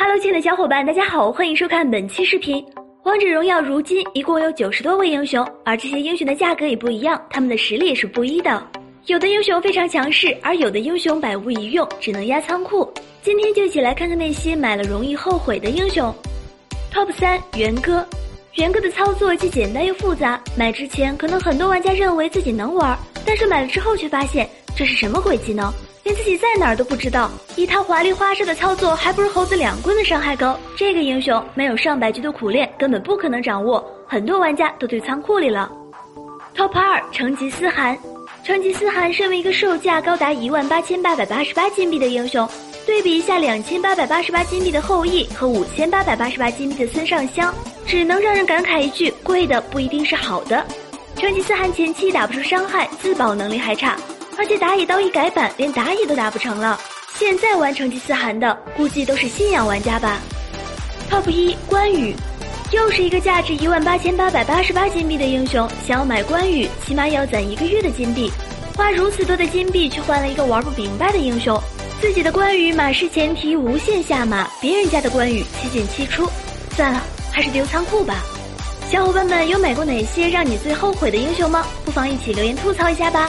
Hello，亲爱的小伙伴，大家好，欢迎收看本期视频。王者荣耀如今一共有九十多位英雄，而这些英雄的价格也不一样，他们的实力也是不一的。有的英雄非常强势，而有的英雄百无一用，只能压仓库。今天就一起来看看那些买了容易后悔的英雄。Top 三，元歌。元歌的操作既简单又复杂，买之前可能很多玩家认为自己能玩，但是买了之后却发现这是什么鬼技能？连自己在哪儿都不知道，一套华丽花哨的操作还不如猴子两棍的伤害高。这个英雄没有上百局的苦练，根本不可能掌握。很多玩家都堆仓库里了。Top 二，成吉思汗。成吉思汗身为一个售价高达一万八千八百八十八金币的英雄，对比一下两千八百八十八金币的后羿和五千八百八十八金币的孙尚香，只能让人感慨一句：贵的不一定是好的。成吉思汗前期打不出伤害，自保能力还差。而且打野刀一改版，连打野都打不成了。现在玩成吉思汗的，估计都是信仰玩家吧。Top 一关羽，又是一个价值一万八千八百八十八金币的英雄，想要买关羽，起码要攒一个月的金币。花如此多的金币，却换了一个玩不明白的英雄。自己的关羽马失前蹄无限下马，别人家的关羽七进七出。算了，还是丢仓库吧。小伙伴们有买过哪些让你最后悔的英雄吗？不妨一起留言吐槽一下吧。